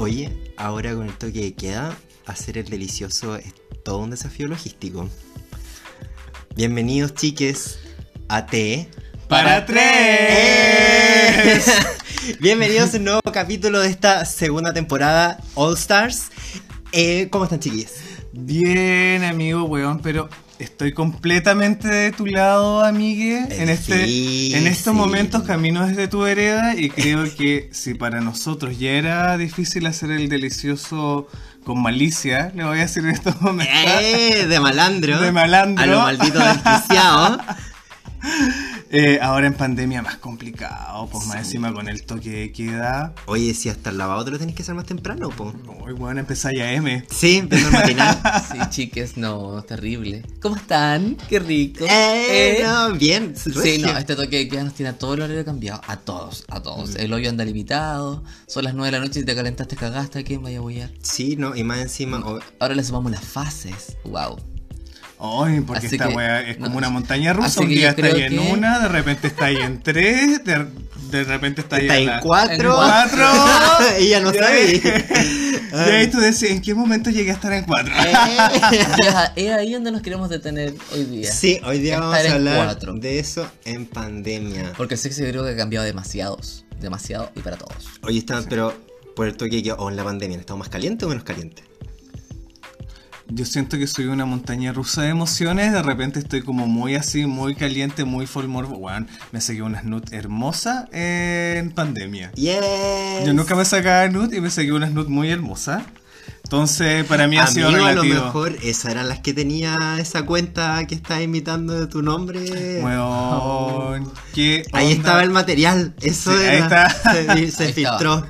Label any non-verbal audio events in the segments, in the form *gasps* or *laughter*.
Oye, ahora con el toque de queda, hacer el delicioso es todo un desafío logístico. Bienvenidos, chiques, a T. ¡Para tres! *laughs* Bienvenidos a un nuevo capítulo de esta segunda temporada, All Stars. Eh, ¿Cómo están, chiquis? Bien, amigo, weón, pero estoy completamente de tu lado, amigue, Eh, en, este, sí, en estos sí. momentos camino desde tu vereda y creo que si para nosotros ya era difícil hacer el delicioso con malicia, le voy a decir en estos momentos. Eh, de malandro. De malandro. A lo maldito desquiciado. *laughs* eh, ahora en pandemia más complicado, pues más encima con el toque de queda. Oye, si hasta el lavado te lo tenés que hacer más temprano, po. Uy, bueno, empezáis a M. Sí, empezó el matinal. *laughs* Sí, chiques, no, terrible. ¿Cómo están? Qué rico. Eh, Eh, no, bien. Sí, no, este toque de queda nos tiene a todo el horario cambiado. A todos, a todos. Mm. El hoyo anda limitado. Son las 9 de la noche y te calentaste, cagaste. ¿A quién vaya a bollar? Sí, no, y más encima. o- Ahora le sumamos las fases. Wow. Ay, porque Así esta que- weá es como no, una montaña rusa. Un día yo está creo ahí en que- una, de repente está ahí en tres, de, de repente está ahí Está en la- cuatro. en cuatro. *laughs* Ella no Ya sabe. ves. Y ahí tú decís, ¿en qué momento llegué a estar en cuatro? Eh. *laughs* Y es ahí donde nos queremos detener hoy día. Sí, hoy día vamos a hablar cuatro. de eso en pandemia. Porque el sexo creo que ha cambiado demasiados. Demasiado y para todos. Hoy están, pero por el toque que o en la pandemia, ¿han estado más caliente o menos caliente? Yo siento que soy una montaña rusa de emociones. De repente estoy como muy así, muy caliente, muy full morbo. Weón, me saqué una snoot hermosa en pandemia. Yes. Yo nunca me sacaba nut y me saqué una snoot muy hermosa. Entonces, para mí ha sido Amigo, a lo relativo. mejor esas eran las que tenía esa cuenta que estaba imitando de tu nombre. Weón, ¿qué Ahí onda? estaba el material, eso Sí, ahí era. está. Se, se *laughs* Ahí filtró.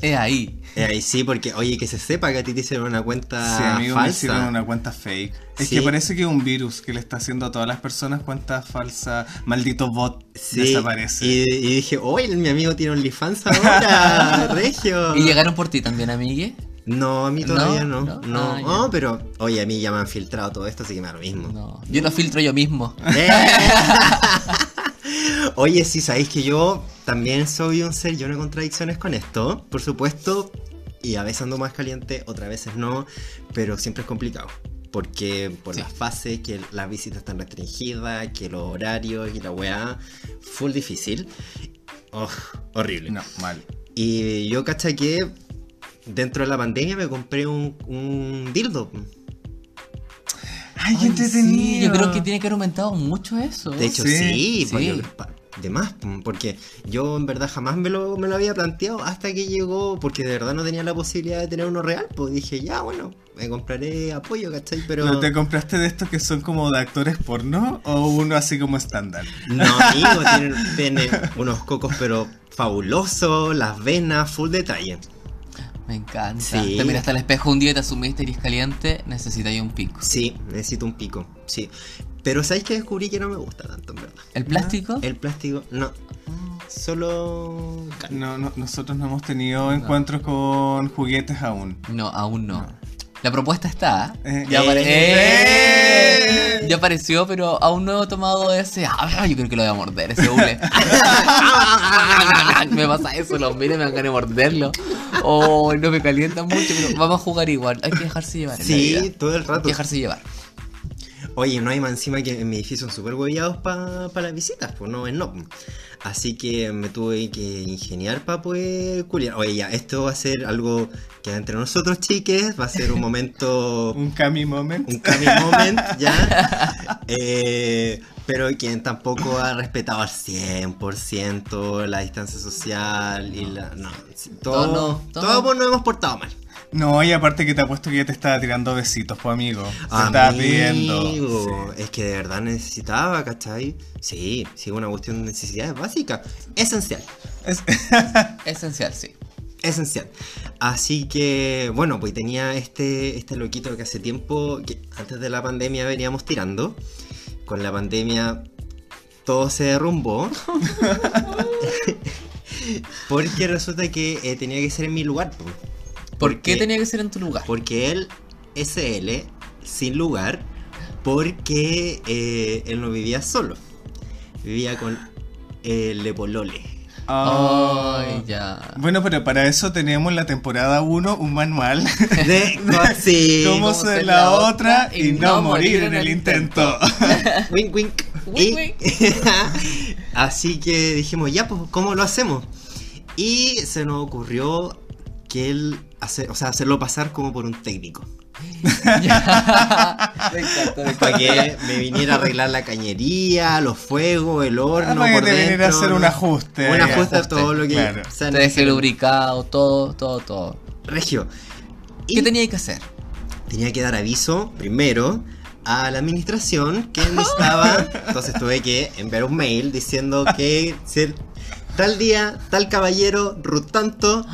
Es ahí. Eh, ahí sí, porque oye, que se sepa que a ti te hicieron una cuenta Sí, amigo, me hicieron falsa. una cuenta fake. Es Sí. que parece que es un virus que le está haciendo a todas las personas cuentas falsas. Maldito bot Sí, desaparece. Y, y dije, oye, mi amigo tiene OnlyFans ahora, *laughs* Regio. Y llegaron por ti también, amigue. No, a mí todavía no. ¿No? No, Ah, no, pero oye, a mí ya me han filtrado todo esto, así que me da lo mismo. No. Yo lo filtro yo mismo. *laughs* Oye, sí, sabéis que yo también soy un ser lleno de contradicciones con esto, por supuesto, y a veces ando más caliente, otras veces no, pero siempre es complicado. Porque por Sí. las fases, que las visitas están restringidas, que los horarios y la weá, full difícil. Oh, horrible. No, mal. Y yo caché que dentro de la pandemia me compré un, un dildo. Ay, qué Ay, entretenido. sí, yo creo que tiene que haber aumentado mucho eso. De hecho, Sí, sí, pues, sí. de más, porque yo en verdad jamás me lo, me lo había planteado hasta que llegó, porque de verdad no tenía la posibilidad de tener uno real, pues dije, ya, bueno, me compraré apoyo, ¿cachai? Pero... ¿No te compraste de estos que son como de actores porno o uno así como estándar? No, amigo, tienen, tienen unos cocos, pero fabulosos, las venas, full detalle. Me encanta. Sí. Te miraste al espejo un día y te asumiste eres caliente, necesitáis un pico. Sí, necesito un pico, sí. Pero ¿sabéis que descubrí que no me gusta tanto, en verdad? ¿El plástico? El plástico, no. Solo... No, no, nosotros no hemos tenido encuentros con juguetes aún. No, aún no. La propuesta está. Eh, ya, apare- eh. ¡Eh! ya apareció, pero aún no he tomado ese. Ah, yo creo que lo voy a morder, ese hule. *laughs* me pasa eso, lo miro y me dan ganas de morderlo. Oh, no me calienta mucho, pero vamos a jugar igual. Hay que dejarse llevar. Sí, todo el Hay rato. que dejarse llevar. Oye, no hay más encima que en mi edificio son súper hueviados para las visitas, pues no es no. Así que me tuve que ingeniar para poder culiar. Oye, ya, esto va a ser algo que entre nosotros, chiques, va a ser un momento, *laughs* Un Cami moment. un cami moment, *laughs* ya. Eh, pero quien tampoco ha respetado al 100% la distancia social y la. No, sí, todo, Todo no, todo todo no. pues nos hemos portado mal. No, y aparte que te apuesto que ya te estaba tirando besitos, pues amigo. Te estaba pidiendo. Sí. Es que de verdad necesitaba, ¿cachai? Sí, sí, una cuestión de necesidades básicas. Esencial. Es- *laughs* Esencial, sí. Esencial. Así que, bueno, pues tenía este, este loquito que hace tiempo, que antes de la pandemia veníamos tirando. Con la pandemia todo se derrumbó. *laughs* *laughs* Porque resulta que eh, tenía que ser en mi lugar. po. ¿Por qué tenía que ser en tu lugar? Porque él, SL, sin lugar, porque eh, él no vivía solo. Vivía con el Lepolole. Ay, ya. Bueno, pero para eso tenemos la temporada 1 un manual De, *laughs* sí. cómo ser la otra y no morir en el intento. *laughs* Wink, wink. Wink, Y- *laughs* Así que dijimos, ya, pues, ¿cómo lo hacemos? Y se nos ocurrió que él, hacer, o sea, hacerlo pasar como por un técnico. *laughs* Me Para que me viniera a arreglar la cañería, los fuegos, el horno. Ah, para que por te viniera a dentro, hacer un ajuste. Un ajuste a todo lo que claro. sea Te dejé necesario. lubricado, todo, todo, todo. Regio. Y ¿Qué tenía que hacer? tenía que dar aviso primero a la administración que necesitaba. Entonces tuve que enviar un mail diciendo que ser tal día, tal caballero, Ruth tanto,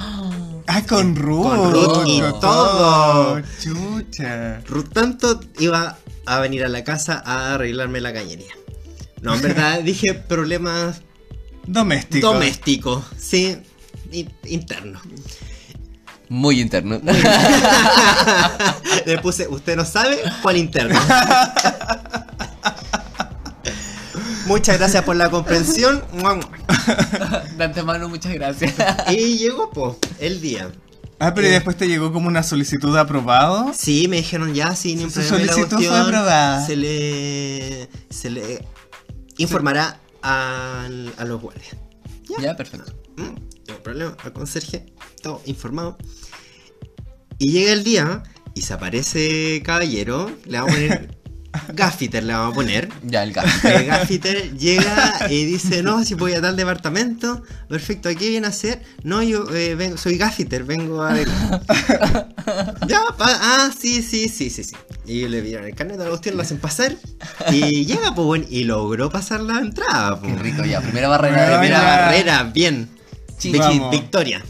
Ah, con Ruth. Con Ruth y todo. Chucha. Ruth tanto iba a venir a la casa a arreglarme la cañería. No, en verdad *laughs* dije problemas Doméstico. domésticos, sí, in- internos. Muy interno. *laughs* Le puse, usted no sabe cuál interno. *laughs* Muchas gracias por la comprensión. *laughs* De antemano, muchas gracias. Y llegó, pues, el día. Ah, pero ¿y Eh. después te llegó como una solicitud de aprobado. Sí, me dijeron ya, sí, ni un Su problema, la solicitud fue cuestión aprobada. Se le, se le informará al- a los guardias. Ya, perfecto. Mm, No hay problema, al conserje, todo informado. Y llega el día y se aparece caballero, le vamos a poner *laughs* gaffiter, le vamos a poner. Ya, el gato. El gaffiter llega y dice, no, si voy a tal departamento, perfecto, ¿a qué viene a hacer? No, yo eh, vengo- soy gaffiter, vengo a... *laughs* ya, ah, sí, sí, sí, sí, sí. Y le dieron el carnet de la cuestión, lo hacen pasar y llega, pues bueno, y logró pasar la entrada. Qué pues. rico, ya. Primera barrera Primera Vaya. barrera, bien. Victoria.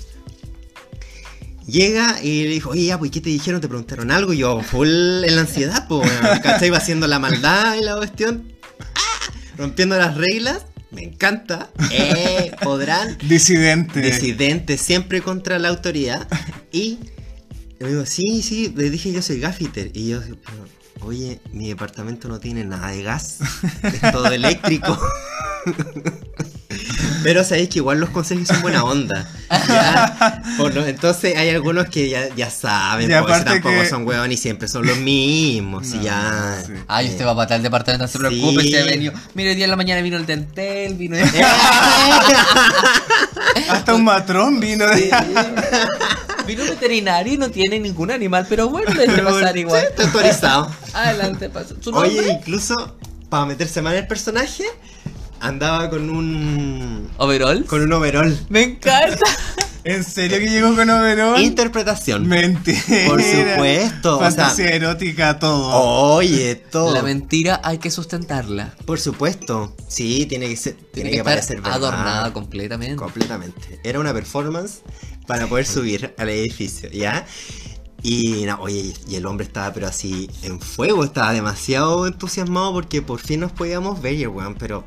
Llega y le dijo, oye, ya, pues, ¿qué te dijeron? ¿Te preguntaron algo? Y yo, full en la ansiedad, pues, *laughs* ¿cachai? Iba haciendo la maldad y la cuestión. ¡Ah! Rompiendo las reglas. Me encanta. Eh, podrán. Disidente. Disidente, siempre contra la autoridad. Y le digo, sí, sí, le dije yo soy gaffiter. Y yo, oye, mi departamento no tiene nada de gas. Es todo eléctrico. *laughs* Pero sabéis que igual los consejos son buena onda. Ya, *laughs* por lo- entonces hay algunos que ya, ya saben, Y aparte tampoco que- son huevos y siempre son los mismos. y ya. sí. Ay, eh. usted va para tal departamento, no se preocupe, Sí. se ha venido. Mire, hoy día en la mañana vino el dentel, vino. *laughs* Hasta un matrón vino de. vino veterinario y no tiene ningún animal, pero bueno, le debe pasar igual. Sí, está autorizado. Adelante, pasa. Oye, incluso para meterse más en el personaje, andaba con un. ¿Overall? con un overall. Me encanta. *laughs* ¿En serio que llegó con overol? Interpretación. Mentira. Por supuesto, o Fantasía sea- erótica, todo. Oye, todo. La mentira hay que sustentarla. Por supuesto. Sí, tiene que ser. Tiene, Tiene que, que parecer estar verdad. adornada completamente. Completamente. Era una performance para poder subir al edificio, ¿ya? Y no, oye, y el hombre estaba pero así en fuego, estaba demasiado entusiasmado porque por fin nos podíamos ver, weón, pero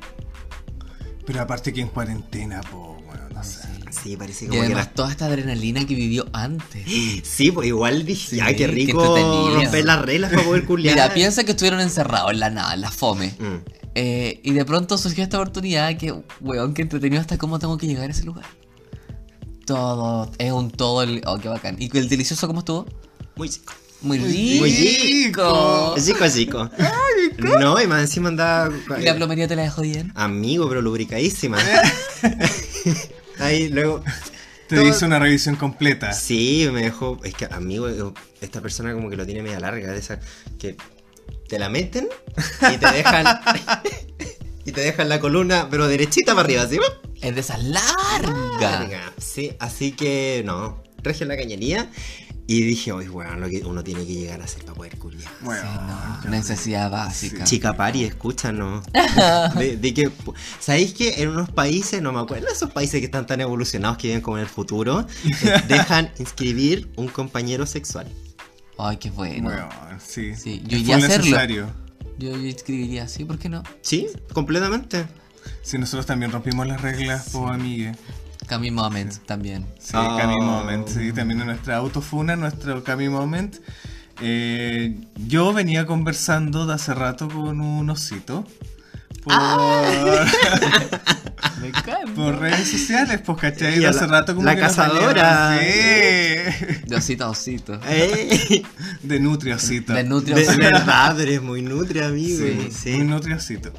Pero aparte que en cuarentena, po, bueno, no sé. sí, parece Y como que además la... toda esta adrenalina que vivió antes. Sí, pues igual dije, Sí, ay, qué rico romper las reglas para poder culiar. Mira, piensa que estuvieron encerrados en la nada, en la fome. Mm. Eh, y de pronto surgió esta oportunidad que, weón, que entretenido hasta cómo tengo que llegar a ese lugar. Todo, es un todo, el, oh, qué bacán. ¿Y el delicioso cómo estuvo? Muy chico. Muy Muy rico. rico. Chico, chico. No, y más encima andaba... ¿Y la plomería te la dejó bien? Amigo, pero lubricadísima. *laughs* Ahí luego... Te Todo- hice una revisión completa. Sí, me dejó. Es que, amigo, esta persona como que lo tiene media larga, de esa. que te la meten y te dejan. *laughs* y te dejan la columna, pero derechita para arriba, ¿sí? Es de esas largas. Larga. Sí, así que no. Regia la cañería. Y dije, oye, bueno, lo que uno tiene que llegar a hacer para poder culiar. Bueno, No, necesidad básica. Chica Pari, escúchanos. *laughs* De, de que, ¿Sabéis que en unos países, no me acuerdo, esos países que están tan evolucionados que viven como en el futuro, eh, *laughs* dejan inscribir un compañero sexual? Ay, qué bueno. bueno, sí. Sí, yo iría a hacerlo. necesario. Yo, yo escribiría así, ¿por qué no? Sí, completamente. Sí, nosotros también rompimos las reglas, po, amigue. Cami Moment también. Sí, Oh. Cami Moment. Sí, también en nuestra autofuna, nuestro Cami Moment. Eh, yo venía conversando de hace rato con un osito. Por... *laughs* Me encanta. Por redes sociales, pues, ¿cachai? De a hace la- rato como la que cazadora. Sí. De osito a osito. Eh, De nutriosito. De nutria a de verdad, eres muy nutria, amigo. Sí, Sí. Muy nutriosito.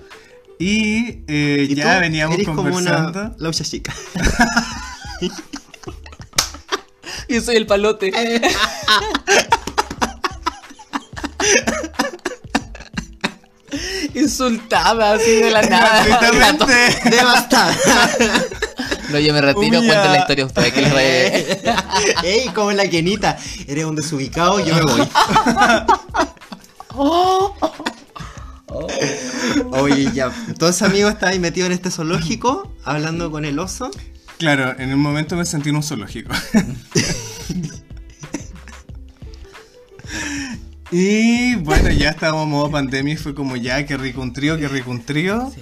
Y, eh, Y ya tú veníamos eres como conversando. una laucha chica. *laughs* Yo soy el palote. *laughs* Insultada así de la nada. Devastada. *laughs* No, yo me retiro, cuenten la historia a ustedes que les regué. Ey, como la Kenita. Eres un desubicado, yo me voy. Oye, ya. Entonces, amigo, estás ahí metido en este zoológico, hablando con el oso. Claro, en un momento me sentí en un zoológico. *laughs* y bueno, ya estábamos en modo pandemia y fue como ya, qué rico un trío, qué rico un trío.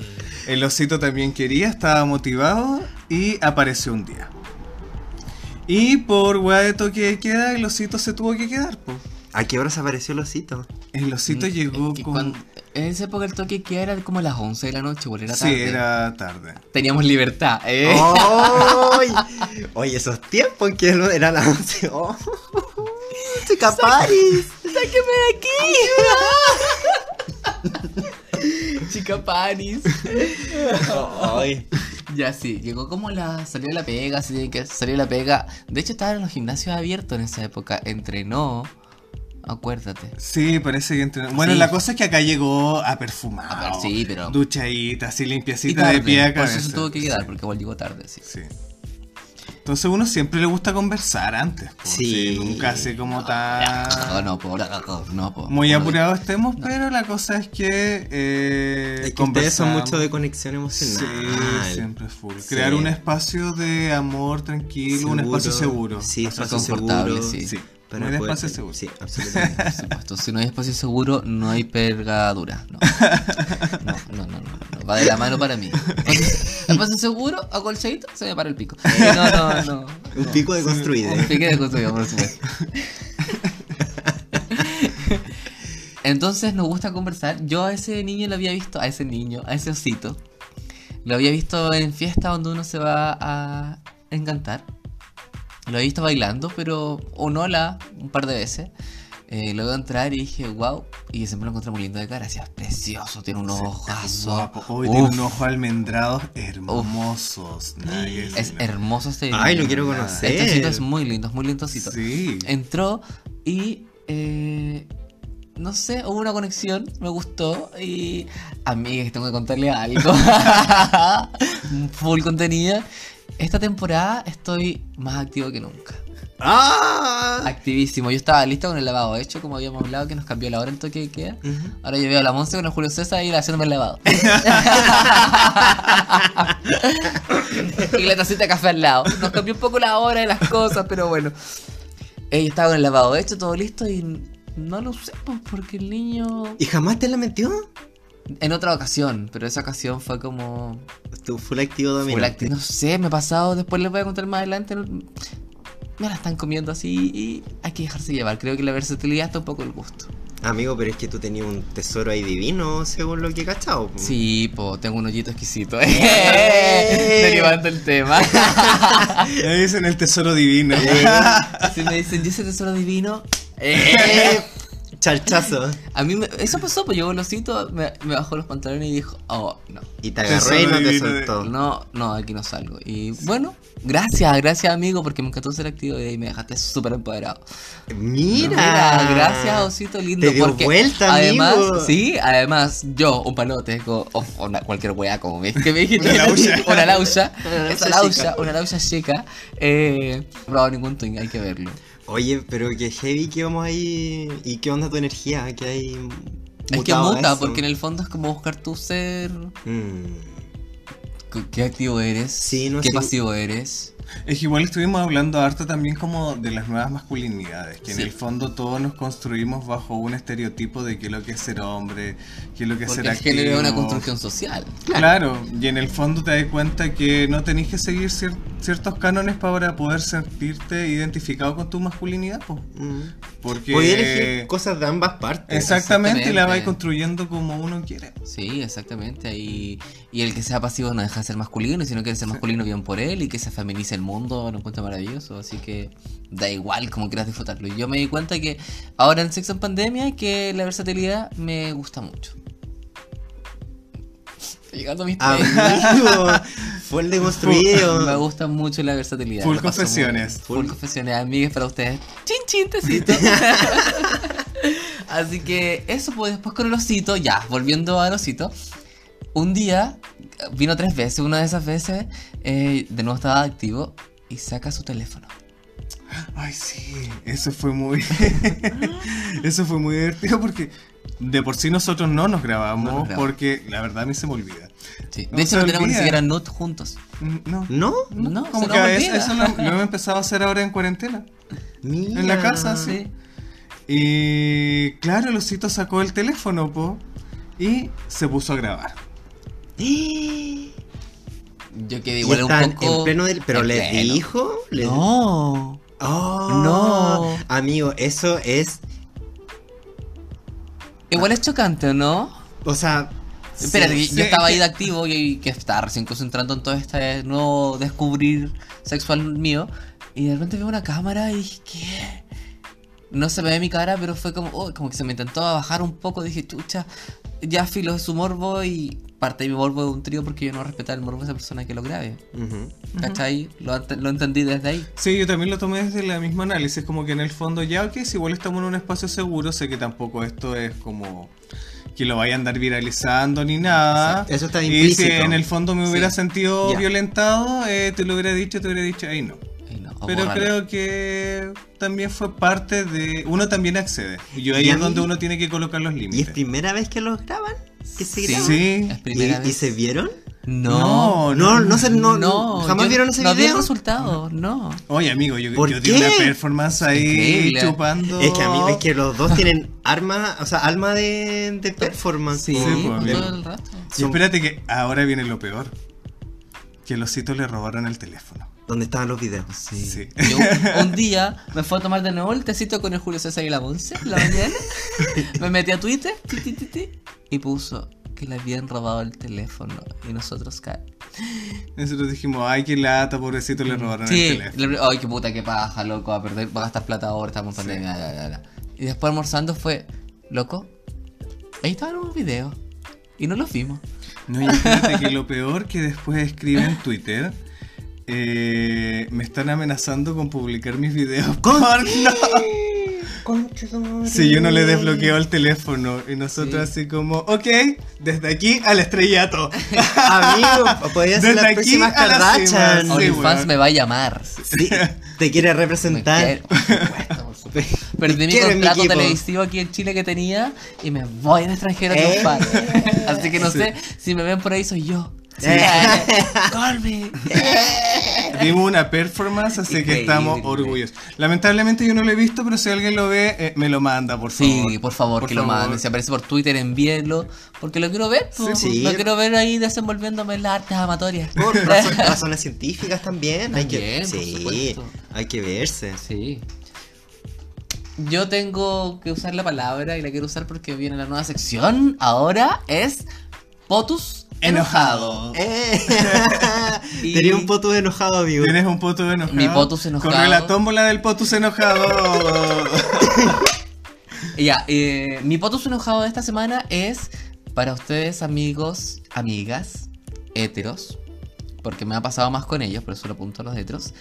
El osito también quería, estaba motivado y apareció un día. Y por weá de toque de queda, el osito se tuvo que quedar, po. ¿A qué horas apareció el osito? El osito llegó Es que con... cuando- en esa época el toque que era como las 11 de la noche, igual era Sí, tarde. era tarde. Teníamos libertad, ¿eh? ¡Ay! *laughs* Oye, esos tiempos en que era las *laughs* 11. ¡Oh! ¡Chica Paris! ¡Sáqueme de aquí! *laughs* Chica Paris. ¡Ay! Ya sí, llegó como la. salió de la pega, así que salió de la pega. De hecho, estaba en los gimnasios abiertos en esa época. Entrenó. Acuérdate. Sí, parece que entrenó. Bueno, Sí. la cosa es que acá llegó a perfumado. A ver, sí, pero- Duchadita, así Y limpiecita tarde, de pie a por cabeza. eso se tuvo que quedar, porque igual llegó tarde, sí. Sí. Entonces uno siempre le gusta conversar antes. po. Sí. Nunca así como No, tan... no, po, no, po. Muy No, apurados estemos, pero la cosa es que... Eh, Es que ustedes son mucho de conexión Sí, emocional. siempre full. Sí. Crear un espacio de amor tranquilo, un espacio seguro. Sí, espacio confortable, seguro. sí. Para un poder- espacio seguro. Sí, absolutamente. Por supuesto, si no hay espacio seguro, no hay pergadura. No. *laughs* No, no, no, no, no. Va de la mano para mí. Espacio seguro, a colchadito, se me para el pico. Eh, no, no, no. Un pico de construido. Un pique de construido, por supuesto. Entonces nos gusta conversar. Yo a ese niño lo había visto, a ese niño, a ese osito, lo había visto en fiesta donde uno se va a encantar. Lo había visto bailando, pero un hola un par de veces. Eh, lo veo entrar y dije, wow. Y siempre lo encontré muy lindo de cara. Decía, precioso, tiene unos ojazos. Guapo. Hoy tiene unos ojos almendrados hermosos. Nada que Es hermoso este Ay, lo quiero conocer. Este osito es muy lindo, es muy lindosito. Sí. Entró y eh, no sé, hubo una conexión, me gustó y amigas, tengo que contarle algo. *laughs* Full contenido. Esta temporada estoy más activo que nunca. ¡Ah! Activísimo. Yo estaba listo con el lavado hecho, como habíamos hablado, que nos cambió la hora en toque de queda. Ahora yo veo a la Monse con el Julio César y haciéndome el lavado. *laughs* y la tacita de café al lado. Nos cambió un poco la hora de las cosas, pero bueno. Ella estaba con el lavado hecho, todo listo y no lo usé pues, porque el niño... ¿Y jamás te la metió? En otra ocasión, pero esa ocasión fue como... Tu full activo dominante. no sé, me ha pasado, después les voy a contar más adelante. Me la están comiendo así y hay que dejarse llevar. Creo que la versatilidad está un poco el gusto. Amigo, pero es que tú tenías un tesoro ahí divino, según lo que he cachado. po. Sí, po, tengo un hoyito exquisito. ¡Eh! *laughs* Derivando el tema. Ya dicen el tesoro divino. si me dicen, ¿y ese tesoro divino? *laughs* Charchazo. A mí me- eso pasó, pues llegó el osito, me, me bajó los pantalones y dijo, oh, no. Y te agarró y no te soltó. No, no, aquí no salgo. Y bueno, gracias, gracias amigo, porque me encantó ser activo y ahí me dejaste súper empoderado. Mira. Mira, gracias, osito lindo. Te dio porque vuelta, además, amigo. Sí, además, yo, un palote, o, cualquier wea como me, que me dijiste. Una laucha. *laughs* una laucha. Una Esa laucha una laucha chica. Eh, no he probado ningún twing, hay que verlo. Oye, pero que heavy que vamos ahí. ¿Y qué onda tu energía? Que hay. Es que muta, eso? porque en el fondo es como buscar tu ser. Mm. ¿Qué- ¿Qué activo eres? Sí, no ¿Qué sé. pasivo eres? Es que igual estuvimos hablando harto también como de las nuevas masculinidades, que Sí. en el fondo todos nos construimos bajo un estereotipo de qué es lo que es ser hombre, qué es lo que es Porque ser el género es una construcción social. Claro, y en el fondo te das cuenta que no tenés que seguir cier- ciertos cánones para poder sentirte identificado con tu masculinidad, po. Mm. porque Podía elegir cosas de ambas partes. exactamente, y la Exactamente. vais construyendo como uno quiere. Sí, exactamente. Y, y el que sea pasivo no deja de ser masculino, y si no quiere ser masculino, bien por él, y que se feminice el mundo, lo encuentro maravilloso. Así que da igual como quieras disfrutarlo. Y yo me di cuenta que ahora en Sexo en Pandemia, que la versatilidad me gusta mucho. Estoy llegando a mis Amigo, fue el Me deconstruido. gusta mucho la versatilidad. Full confesiones. Full confesiones, amigas, para ustedes. Chin, chin, tecito. *laughs* Así que eso, pues después con el osito, ya, volviendo al osito. Un día, vino tres veces, una de esas veces, eh, de nuevo estaba activo y saca su teléfono. Ay, sí, eso fue muy. *laughs* eso fue muy divertido porque de por sí nosotros no nos grabamos, No nos grabamos. porque la verdad a mí se me olvida. Sí. No De hecho, no tenemos ni siquiera nude juntos. No. ¿No? No, Como que eso lo, lo hemos empezado a hacer ahora en cuarentena. Mira. En la casa, sí. Sí. Y claro, el osito sacó el teléfono, po, y se puso a grabar. *gasps* Yo quedé igual un están poco. en pleno del... ¿Pero en les pleno. dijo? ¿Les- No. Oh, No. Amigo, eso es... Igual es chocante, ¿o no? O sea... Espérate, sí, yo sí, estaba es ahí de activo y que estaba recién concentrando en todo este nuevo descubrir sexual mío. Y de repente veo una cámara y dije, ¿qué? No se me ve mi cara, pero fue como, oh, como que se me intentó bajar un poco. Dije, chucha, ya filo de su morbo y parte de mi morbo de un trío porque yo no respetaba el morbo de esa persona que lo grabe. Ujú. ¿Cachai? Lo, lo entendí desde ahí. Sí, yo también lo tomé desde la misma análisis, como que en el fondo ya, ok, si igual estamos en un espacio seguro, sé que tampoco esto es como que lo vaya a andar viralizando ni nada. Exacto, eso está Y si implícito. en el fondo me hubiera Sí. sentido Ya. violentado, eh, te lo hubiera dicho, te hubiera dicho, ahí no. Pero bórralo. creo que también fue parte de... Uno también accede. Y yo ahí Y es donde uno tiene que colocar los ¿Y es límites. primera vez que los graban? ¿Que se Sí. ¿Y, se vieron? No. No, no, se, no, no, jamás yo vieron ese no vi el video. resultado, no. Oye, amigo, yo, ¿Por yo di qué? una performance ahí Increíble. chupando... Es que a mí es que los dos tienen arma, o sea, alma de, de performance. Sí, po. Sí, pues, todo el rato. Y espérate que ahora viene lo peor. Que los ositos le robaron el teléfono. ¿Dónde estaban los videos? Sí. Sí. Yo *laughs* un día me fue a tomar de nuevo el tecito con el Julio César y la Monse en la mañana. *laughs* me metí a Twitter ti, ti, ti, ti, y puso que le habían robado el teléfono. Y nosotros *laughs* Nosotros dijimos, ay, qué lata, pobrecito, le robaron el teléfono. ay, qué puta, qué paja, loco, a perder, va a gastar plata ahora, estamos en pandemia, la, la, la. Y después almorzando fue, loco, ahí estaban unos videos. Y no los vimos. No, espérate que lo peor que después escribe en Twitter. eh, me están amenazando con publicar mis videos porno. Concha. Si yo no le desbloqueo el teléfono. Y nosotros así como, ok, desde aquí al estrellato. *laughs* Amigo, podría ser Desde las aquí próximas a la Kardashian. cima, Sí, OnlyFans me va a llamar. Sí, te quiere Me representar. quiere- por supuesto, por supuesto. *laughs* Perdí mi Quiero contrato televisivo aquí en Chile que tenía y me voy al extranjero a Eh. triunfar. Así que no sé si me ven por ahí soy yo. Sí. Eh. Call me. Dimos una performance, así que estamos orgullosos. Lamentablemente yo no lo he visto, pero si alguien lo ve, eh, me lo manda, por favor. Sí, por favor, que lo manden. Si aparece por Twitter, envíenlo. Porque lo quiero ver. Sí. Lo quiero ver ahí desenvolviéndome en las artes amatorias. Por *laughs* razones científicas también. hay que, sí, hay que verse. Sí. Yo tengo que usar la palabra y la quiero usar porque viene la nueva sección. Ahora es Potus enojado. Eh. *laughs* Y- Tenía un poto enojado, amigo. Tienes un potus enojado. Mi potus enojado. Corre la tómbola del potus enojado. *laughs* Ya, eh, mi potus enojado de esta semana es para ustedes, amigos, amigas, heteros, porque me ha pasado más con ellos, por eso lo apunto a los heteros,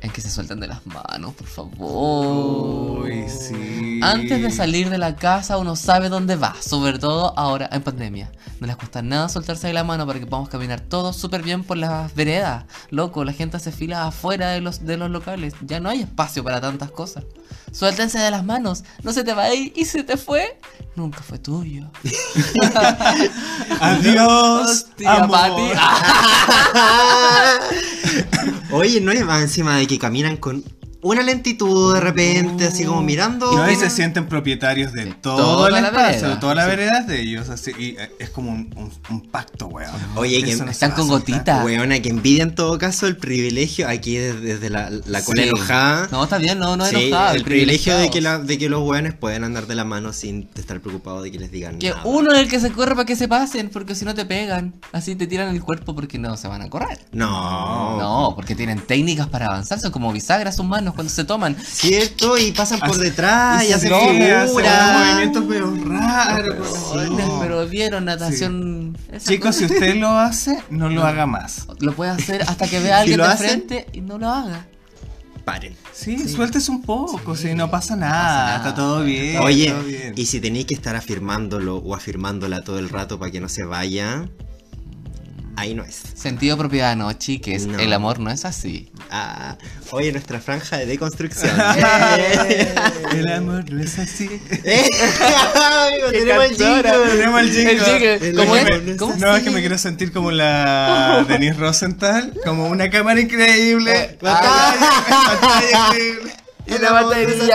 en que se suelten de las manos, por favor. Uy, sí. Antes de salir de la casa uno sabe dónde va, sobre todo ahora en pandemia. No les cuesta nada soltarse de la mano para que podamos caminar todos súper bien por las veredas. Loco, la gente hace filas afuera de los, de los locales. Ya no hay espacio para tantas cosas. Suéltense de las manos. No se te va a ir y se te fue. Nunca fue tuyo. *laughs* Adiós, Hostia, amor. Pati. *laughs* Oye, no es más encima de que caminan con una lentitud de repente, así como mirando. Y hoy se sienten propietarios de todo toda el la espacio, vereda. de toda la vereda de ellos. Así, y eh, es como un, un- un pacto, weón. Oye, que no están a con gotitas. Weona, que envidia en todo caso el privilegio aquí desde, desde la, la cola Sí. enojada. No, está bien, no, no Sí, enojado. el privilegio de que, la- de que los weones pueden andar de la mano sin estar preocupados de que les digan Que nada. uno es el que se corre para que se pasen, porque si no te pegan. Así te tiran el cuerpo porque no se van a correr. No. No, porque tienen técnicas para avanzar, son como bisagras sus manos cuando se toman. Cierto, y pasan por detrás y, hacen figuras. movimientos raros. Sí. Pero vieron natación. esa Chicos, si usted lo hace, no lo haga más. Lo puede hacer hasta que vea a *laughs* alguien de hacen- frente y no lo haga. Paren. Sí, sueltes un poco, si no pasa nada, nada. está todo bien. Oye, todo bien. y si tenéis que estar afirmándolo o afirmándola todo el rato para que no se vaya, ahí no es. Sentido de propiedad, no, chiques. No. El amor no es así. Ah, oye, nuestra franja de deconstrucción. *laughs* El amor no es así. ¡Eh! *laughs* Amigo, tenemos el jingle. Tenemos el jingle. El jingle. El ¿Cómo es? ¿Cómo? No, es que me quiero sentir como la Denise Rosenthal, como una cámara increíble. Ah. Pantalla increíble. Y la batería,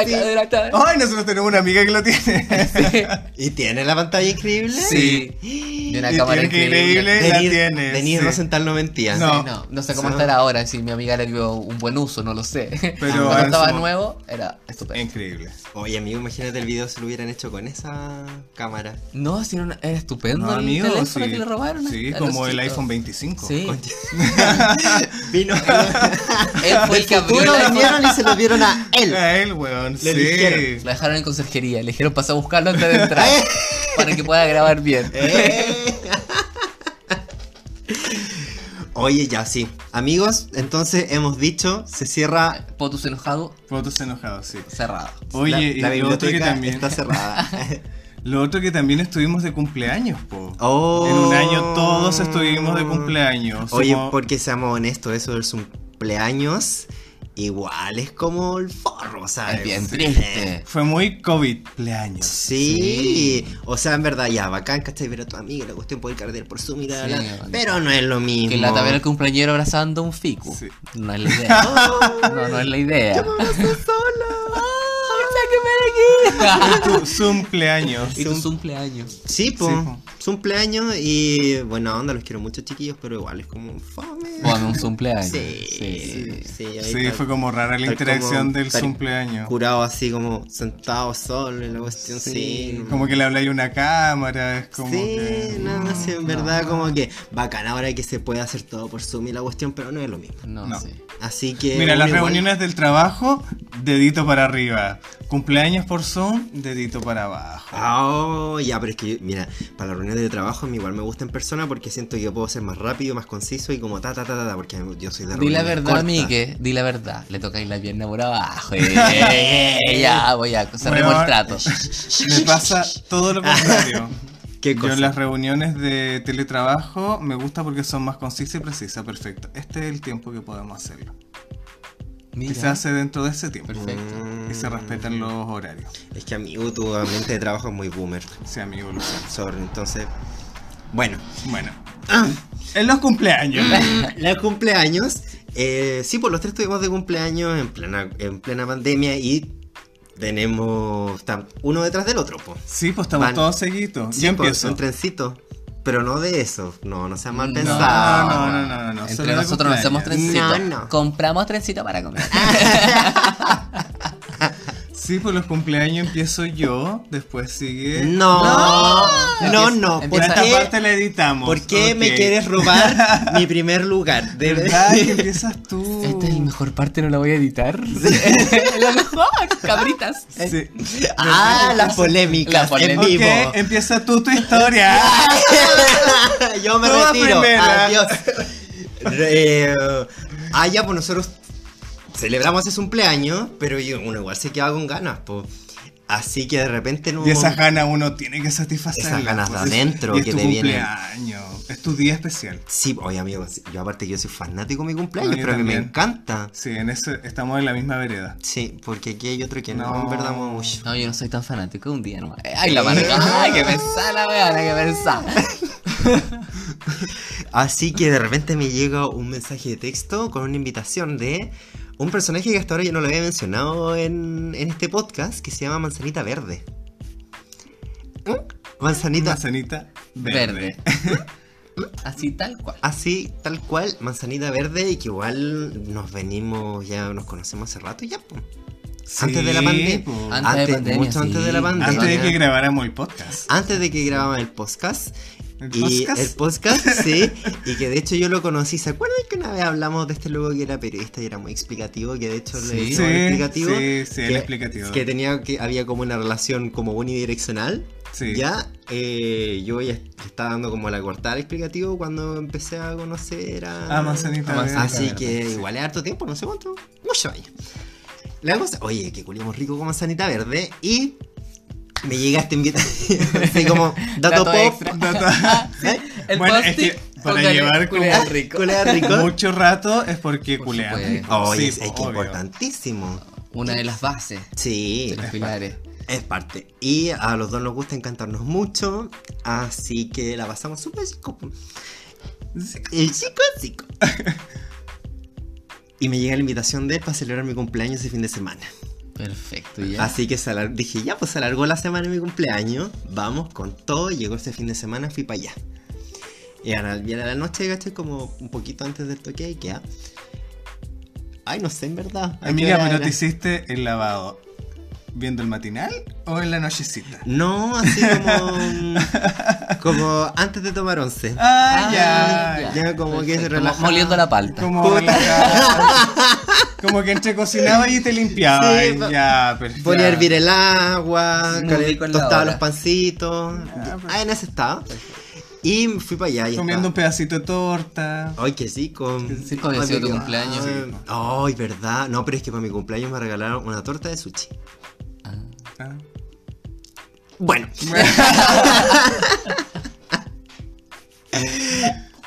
Ay, nosotros tenemos una amiga que lo tiene. *laughs* ¿Y tiene la pantalla increíble? Sí. Y una Y cámara increíble. increíble. la tiene, Denise sí. Rosenthal no mentía. No. Sí, no, no sé cómo Sí. estará ahora, si mi amiga le dio un buen uso, no lo sé. Pero Cuando estaba nuevo, era estupendo. Increíble. Oye, amigo, imagínate el video si lo hubieran hecho con esa cámara. No, si era, una- era estupendo No, el amigo, teléfono sí. que le robaron. Sí, como el chicos. iPhone 25. Sí. *laughs* Vino. *laughs* Él fue el que abrió el lo iPhone. y se lo dieron a él. A él, weón. Sí. eligieron. Lo dejaron en conserjería, le dijeron pasar a buscarlo antes de entrar. *laughs* para que pueda grabar bien. Eh. Oye, ya sí. Amigos, entonces hemos dicho, se cierra. Potus enojado, Fotos enojados, sí. cerrado. Oye, la, la y lo otro que también. está cerrada. *laughs* Lo otro que también estuvimos de cumpleaños, po. Oh. En un año todos estuvimos de cumpleaños. Oye, Somos- porque seamos honestos, eso del cumpleaños igual es como el forro, ¿sabes? Es bien triste. Fue muy COVID cumpleaños. Sí. o sea, en verdad ya, bacán, ¿cachai? Ver a tu amiga, la cuestión poder cargar por su mirada, Sí, pero no es lo mismo. Que la tabla el cumpleañero abrazando un ficu. Sí. No es la idea. *laughs* No, no es la idea. *laughs* *laughs* Tu cumpleaños. Y tu cumpleaños. Sí, po, Sí, cumpleaños y buena onda, los quiero mucho chiquillos, pero igual es como fome. Bueno, un cumpleaños. Sí, Sí. sí, Sí, fue como rara la interacción como del cumpleaños. Curado así como sentado solo en la cuestión, sí. no- Como que le habláis una cámara, es como sí, que... no, sí, en verdad como que bacán ahora que se puede hacer todo por Zoom y la cuestión, pero no es lo mismo. No, No. sí. Así que... Mira, las igual- reuniones del trabajo, dedito para arriba. Cumpleaños por Zoom, dedito para abajo. Oh, ya, pero es que, mira, para las reuniones de trabajo a mí igual me gusta en persona porque siento que yo puedo ser más rápido, más conciso y como ta, ta, ta, ta, ta, porque yo soy de Di la verdad. Mike, di la verdad. Le tocáis la pierna por abajo. *laughs* Eh, ya, voy a cerremos Bueno, el trato. *laughs* Me pasa todo lo contrario. *laughs* ¿Qué Yo en las reuniones de teletrabajo me gusta porque son más concisas y precisas. Perfecto. Este es el tiempo que podemos hacerlo. Y se Mira, hace dentro de ese tiempo. perfecto. Mm, Y se respetan los horarios. Es que amigo, tu ambiente de trabajo es muy boomer. Sí, amigo, lo sé. Entonces... Bueno. Bueno, Ah, en los cumpleaños. *laughs* los cumpleaños. eh, sí, pues los tres tuvimos de cumpleaños en plena, en plena pandemia y tenemos... Uno detrás del otro, pues. Sí, pues estamos Van- todos seguidos. Sí, Yo pues, empiezo. un trencito. Pero no de eso. No, no sea mal No, pensado. no, no, no, no, no, Entre nosotros no hacemos trencito. No, no. Compramos trencito para comer. *laughs* Sí, pues los cumpleaños empiezo yo, después sigue. No, no, no. ¿Por empieza- Esta qué, parte la editamos. por qué me quieres robar *laughs* mi primer lugar? De ¿Verdad que empiezas tú? Esta es la mejor parte, no la voy a editar. Es *laughs* la mejor, cabritas. Sí. Ah, las polémicas La polémica. en vivo. Ok, empieza tú tu historia. *laughs* Yo me Toda retiro. primera. Adiós. Eh, ah, ya, pues nosotros celebramos ese cumpleaños, pero yo, uno igual se queda con ganas, pues. Así que de repente no. Y esas ganas uno tiene que satisfacer. Esas ganas de adentro y es que tu te vienen. Es tu día especial. Sí, oye amigo, yo aparte que yo soy fanático de mi cumpleaños, yo pero a mí me encanta. Sí, en eso estamos en la misma vereda. Sí, porque aquí hay otro que no, No. en verdad mucho. No, yo no soy tan fanático un día nomás. Ay, la marca. *laughs* Ay, que pensar la weá, que pensar. Así que de repente me llega un mensaje de texto con una invitación de un personaje que hasta ahora yo no lo había mencionado en, en este podcast, que se llama Manzanita Verde. ¿Mm? Manzanita Manzanita verde. Verde. Así tal cual. Así, tal cual, manzanita verde y que igual nos venimos, ya nos conocemos hace rato ya. po. Sí, antes de la pandemia. po. Antes de pandemia, mucho sí. antes de la pandemia. Antes de que grabáramos el podcast. Antes de que grabamos el podcast. ¿El y podcast? el podcast, *laughs* sí. Y que de hecho yo lo conocí. ¿Se acuerdan que una vez hablamos de este loco que era periodista y era muy explicativo? Que de hecho le Sí. hizo Sí, el explicativo. sí, sí, el que, explicativo. Que tenía que había como una relación como unidireccional. Sí. Ya, eh, yo ya estaba dando como la cortada al explicativo cuando empecé a conocer a. Ah, verde. Así que sí. igual es harto tiempo, no sé cuánto. Mucho años. La cosa, oye, que culiamos rico con manzanita verde y me llega esta invitación. *laughs* así como dato, Dato pop. extra. Dato-. *laughs* El Bueno, es que para llevar como- culea rico. Culea rico. *laughs* Mucho rato es porque Por culeamos. supuesto. Oye, Sí, es, es que importantísimo. Una de las bases Sí, de los pilares. es parte. Y a los dos nos gusta encantarnos mucho, así que la pasamos súper chico. El chico, chico. Y me llega la invitación de él para celebrar mi cumpleaños ese fin de semana. Perfecto, ya. Así que se alar- dije, ya, pues se alargó la semana de mi cumpleaños. Vamos con todo. Llegó ese fin de semana, fui para allá. Y a la, y a la noche, ¿cachai? Como un poquito antes del toque y queda. Ay, no sé, en verdad. ¿A qué Amiga, pero era? te hiciste el lavado. ¿Viendo el matinal o en la nochecita? No, así como. *laughs* como antes de tomar once. Ah, Ah, ya. Ya como que se relaja. mo- Moliendo la palta. Como, *laughs* como que entre cocinaba y te limpiaba. Sí, y pa- ya, perfecto. Ponía a hervir el agua, tostaba los pancitos. Ah, en ese estaba. Y fui para allá. y Comiendo un pedacito de torta. Ay, que sí, con. Sí, con tu cumpleaños. Ay, Ay, verdad. No, pero es que para mi cumpleaños me regalaron una torta de sushi. Ah. Bueno. *laughs*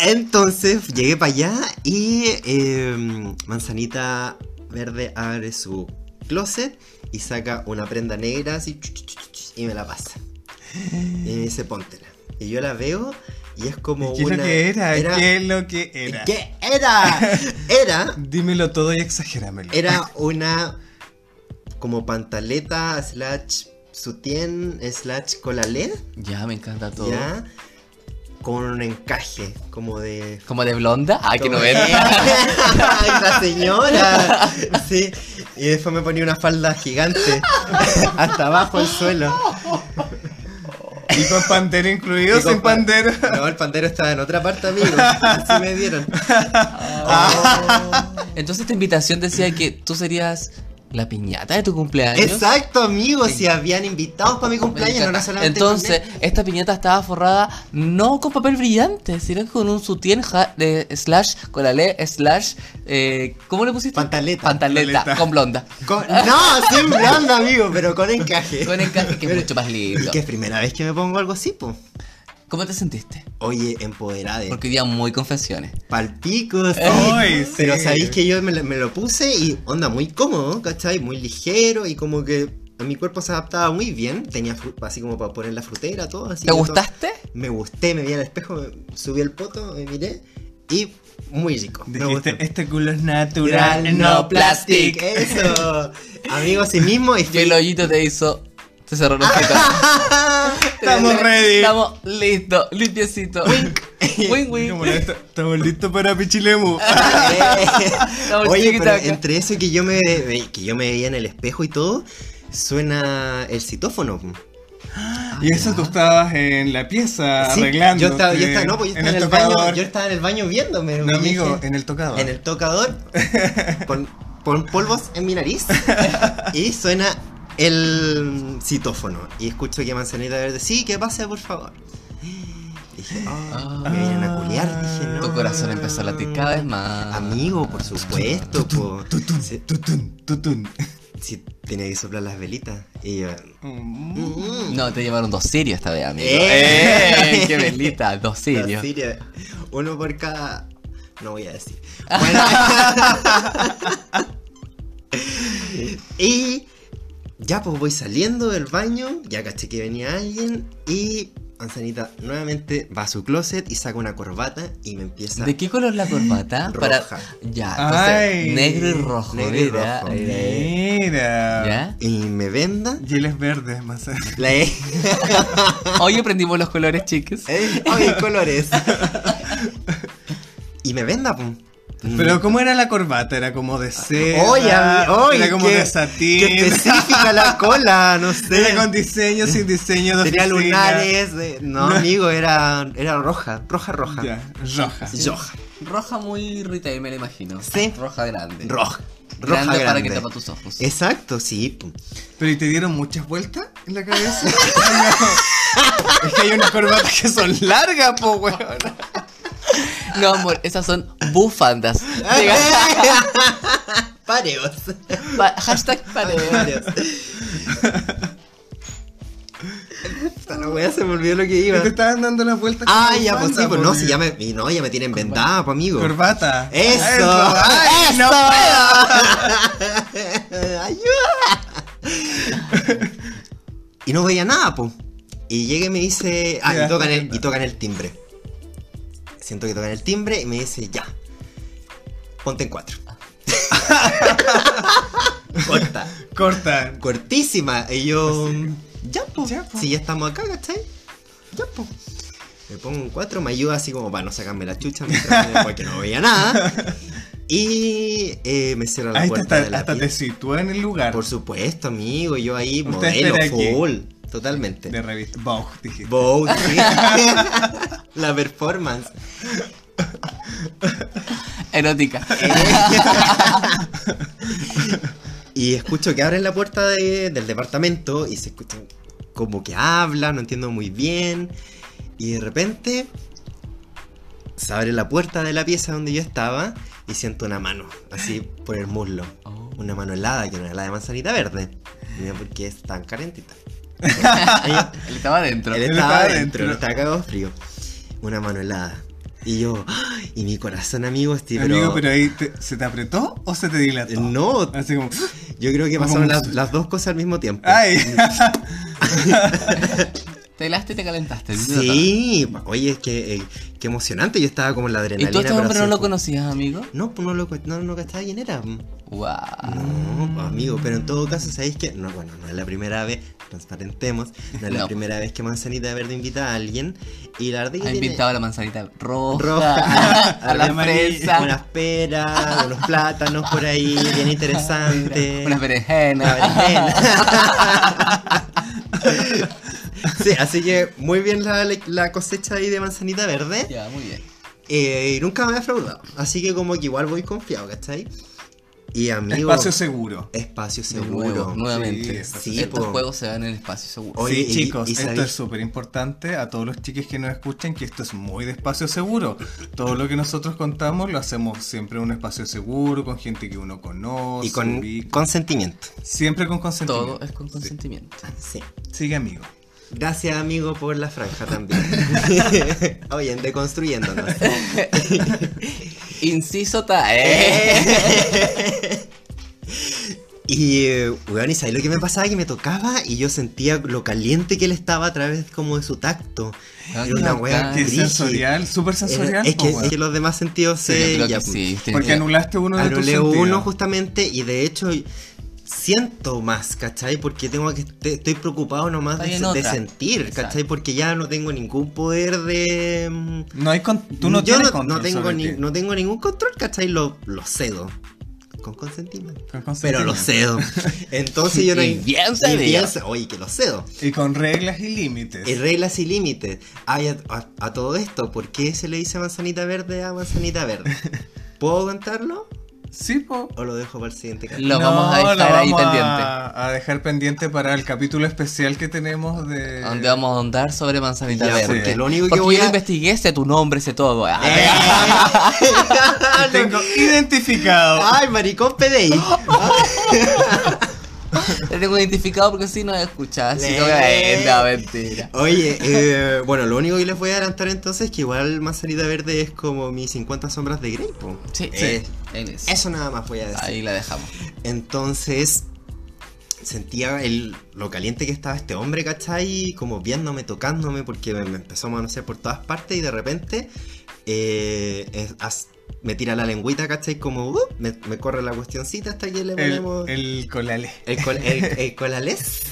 Entonces llegué para allá y eh, Manzanita Verde abre su closet y saca una prenda negra así y me la pasa. Y me dice, póntela. Y yo la veo y es como ¿Qué es una... lo que era? ¿Qué es lo que era? ¿Qué era? Era *laughs* Dímelo todo y exagéramelo. era una como pantaleta slash sutien slash colalé, Ya, me encanta todo. ya, con un encaje como de... ¿Como de blonda? Ah, que no ves. ¡Ay, la señora! Sí, y después me ponía una falda gigante *laughs* hasta abajo el suelo. ¿Y con pantero incluido sin pan- pantero? No, el pantero estaba en otra parte, amigo. Así me dieron. *laughs* Entonces esta invitación decía que tú serías la piñata de tu cumpleaños. Exacto, amigo. Si habían invitados para mi cumpleaños, no era solamente Entonces, esta piñata estaba forrada no con papel brillante, sino con un sutien ja- de slash con la le slash eh, ¿cómo le pusiste? Pantaleta. Pantaleta, Pantaleta. con blonda. Con- no, sin blanda, amigo, pero con encaje. Con encaje que es mucho más Y lindo. que es primera vez que me pongo algo así, po. ¿Cómo te sentiste? Oye, empoderada. Porque hoy día muy confesiones. Palpico, sí. Ay, sí. Pero sabéis que yo me, lo- me lo puse y onda muy cómodo, ¿cachai? Muy ligero y como que a mi cuerpo se adaptaba muy bien. Tenía así como para poner la frutera, todo así. ¿Te gustaste? todo- Me gusté, me vi al espejo, me- subí el poto, me miré y muy rico. Me Dijiste, gustó. este culo es natural, Natural, no plastic. Eso. *laughs* Amigo, así mismo y Y fui- el hoyito te hizo. Te cerró los. *laughs* Estamos ready. Estamos listos, limpiecito. Wink. *laughs* Wink, wink. Como Estamos listos para Pichilemu. *laughs* Estamos Oye, pero entre eso y que yo me que yo me veía en el espejo y todo, suena el citófono. y eso tú estabas en la pieza Sí, arreglando. yo estaba, yo estaba, no, pues yo estaba en, el, baño, yo estaba en el baño viéndome. No, amigo, dije, en el tocador. en el tocador, con, con polvos en mi nariz, y suena el citófono. Y escucho que Manzanita Verde, sí, que pase, por favor. *gasps* Dije, oh, me vienen a culiar, dije, no. Tu corazón empezó a latir cada vez más. Amigo, por supuesto. Tutun, tutun, tutun. sí, tenía que soplar las velitas. Y yo, Mm. mm, No, te llevaron dos sirios esta vez, amigo. ¡Eh! ¡Eh! ¡Qué velita! *laughs* Dos sirios. Siria, uno por cada. No voy a decir. *laughs* Bueno. *laughs* y ya pues voy saliendo del baño, ya caché que venía alguien y Manzanita nuevamente va a su closet y saca una corbata y me empieza. ¿De qué color la *gasps* corbata? Roja. Ya, entonces, Ay. negro y rojo. Negro y mira, rojo. mira. Mira. ¿Ya? Y me venda. Y él es verde, más La E. *laughs* Hoy aprendimos los colores, chicos. Eh, Ay, colores. *laughs* y me venda, pum. Pero ¿cómo era la corbata? ¿Era como de seda? Oye, oye, ¿Era como qué- de satín? qué específica la cola, no *laughs* sé. ¿Era con diseño, sin diseño? De Tenía lunares. de- No, No. amigo, era, era roja. Roja, roja. Ya, roja. Roja. Roja muy retail, me la imagino. Sí. Roja grande. Roja. Roja Grande, para grande. que tapa tus ojos. Exacto, sí. ¿Pero y te dieron muchas vueltas en la cabeza? *laughs* es que hay unas corbatas que son largas, po, weón. No, amor, esas son bufandas. *laughs* Pareos. Pa- hashtag pareo. Pareos. Esta no wea se me olvidó lo que iba. Te estaban dando las vueltas Ah, ya, pues sí, pues no, tío. si ya me, y no, ya me tienen vendada, pues amigo. Corbata. ¡Eso! ¡Ay, no *laughs* ¡Ayuda! y no veía nada, pues. Y llega y me dice. Ah, y tocan, el, y tocan el timbre. Siento que tocan el timbre y me dice, ya. Ponte en cuatro. *laughs* Corta. Corta. Cortísima. Y yo. Ya, pues. Ya, po. Si ya estamos acá, ¿cachai? Ya, pues. Me pongo en cuatro, me ayuda así como para no sacarme la chucha mientras me- porque no veía nada. Y eh, me cierra la Ahí puerta hasta, de la hasta te sitúa en el lugar Por supuesto, amigo, yo ahí Usted modelo aquí. Totalmente. de revista. Vogue, dije. Vogue, sí. *laughs* la performance. Erótica. *laughs* Y escucho que abren la puerta de- del departamento y se escucha como que habla, no entiendo muy bien. Y de repente se abre la puerta de la pieza donde yo estaba y siento una mano, así por el muslo. Oh. Una mano helada, que no era la de manzanita verde. Mira por qué es tan calentita. *laughs* Él estaba adentro. Él estaba adentro, él estaba cagado frío. Una mano helada. Y yo, ¡ay! y mi corazón, amigo, Amigo, pero ahí te- ¿se te apretó o se te dilató? No, Así como. yo creo que pasaron las, las dos cosas al mismo tiempo. ¡Ay! *laughs* *laughs* Te helaste y te calentaste. Sí, oye, qué, eh, qué emocionante. Yo estaba como en la ¿Y adrenalina. tú a este hombre no lo como- conocías, amigo? No, pues no lo no, no cachaba quién era. No, Wow. pues, amigo, pero en todo caso, ¿sabéis que No, bueno, no es la primera vez, transparentemos, no es la *laughs* No. primera vez que Manzanita Verde invita a alguien. Y la verdad que Ha tiene invitado a la manzanita roja, roja, *laughs* a la *laughs* fresa, unas peras, unos plátanos por ahí, bien interesante. unas berenjenas. Una berenjena. Sí, así que muy bien la, la cosecha ahí de manzanita verde. Ya, muy bien. Eh, y nunca me ha defraudado. Así que como que igual voy confiado, ¿cachai? Y amigo. Espacio seguro. espacio seguro. nuevo, nuevamente. Sí, sí, Estos po. juegos se dan en el espacio seguro. Oye, sí, y- chicos, y esto sabéis- es súper importante a todos los chiques que nos escuchan que esto es muy de espacio seguro. Todo lo que nosotros contamos lo hacemos siempre en un espacio seguro, con gente que uno conoce. Y con ubica. consentimiento. Todo Siempre con consentimiento. es con Sí. consentimiento. Sí. Sigue, amigo. Gracias, amigo, por la franja también. *laughs* Oye, deconstruyéndonos. *laughs* Inciso ta. Eh. *laughs* Y, weón, y ¿sabes lo que me pasaba? Que me tocaba y yo sentía lo caliente que él estaba a través como de su tacto. Ah, Era una weá sensorial, súper sensorial. es, que, weón. es que los demás sentidos Sí, se... yo creo ya, que pues, sí. tiene Porque que- anulaste uno de tus Anulé sentidos. uno justamente y de hecho siento más, ¿cachai? Porque tengo que te- estoy preocupado nomás de, de sentir, Exacto. ¿cachai? Porque ya no tengo ningún poder de mm, No hay con- tú no yo tienes no, control no tengo sobre ni- ti. no tengo ningún control, ¿cachai? Lo, lo cedo. Con consentimiento. Con Pero consentimiento. lo cedo. *laughs* Entonces yo no Y bien Oye, que lo cedo. Y con reglas y límites. Y reglas y límites. Ay, a, a- a todo esto, ¿por qué se le dice manzanita verde a manzanita verde? *laughs* ¿Puedo contarlo? Sí, po. ¿O lo dejo para el siguiente capítulo? Lo vamos a dejar lo ahí vamos pendiente. A, a dejar pendiente para el capítulo especial que tenemos de. Donde vamos a ahondar sobre manzanita verde. porque lo único que Porque voy yo a- investigué, sé tu nombre, sé todo. Ah, Te *laughs* tengo identificado. Ay, maricón PDI. *laughs* *laughs* Te tengo identificado porque si no escuchas. A no, mentira. Oye, *laughs* eh, bueno, lo único que les voy a adelantar entonces es que igual Manzanita Verde es como mis 50 sombras de Grey. Sí, Eh, es. Eso nada más voy a decir. Ahí la dejamos. Entonces, sentía el, lo caliente que estaba este hombre, ¿cachai? Como viéndome, tocándome, porque me, me empezó a manosear por todas partes y de repente eh, es- as- me tira la lengüita, ¿cachai? Como uh, me, me corre la cuestioncita hasta que le El, ponemos el colale. el, col- el, *laughs* el colales.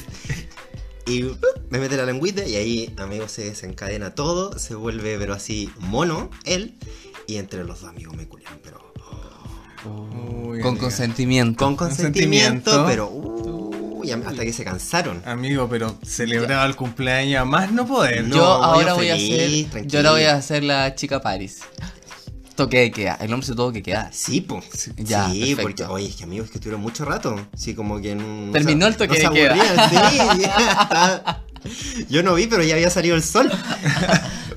Y uh, me mete la lengüita y ahí, amigo, se desencadena todo, se vuelve, pero así, mono, él. Y entre los dos amigos me culiaron, pero Uy, Con amiga. consentimiento. con consentimiento, Consentimiento. pero uy, hasta que se cansaron. Amigo, pero celebraba el cumpleaños más no poder. No, yo ahora yo voy a hacer. Yo ahora voy a hacer la chica Paris. Toque de queda. El hombre se tuvo que quedar. Sí, pues. Ya, sí, perfecto. porque, oye, es que amigos que estuvieron mucho rato. Sí, como que no. Terminó o el toque no de queda. aburrían, sí. *laughs* Yo no vi, pero ya había salido el sol. *laughs*